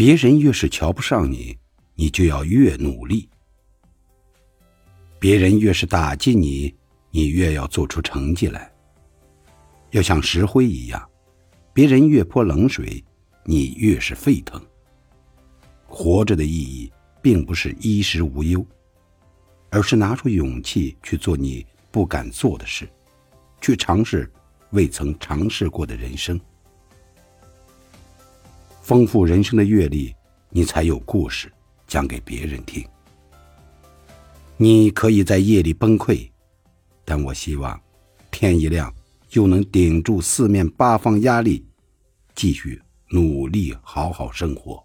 别人越是瞧不上你，你就要越努力；别人越是打击你，你越要做出成绩来。要像石灰一样，别人越泼冷水，你越是沸腾。活着的意义，并不是衣食无忧，而是拿出勇气去做你不敢做的事，去尝试未曾尝试过的人生。丰富人生的阅历，你才有故事讲给别人听。你可以在夜里崩溃，但我希望天一亮。就能顶住四面八方压力，继续努力好好生活。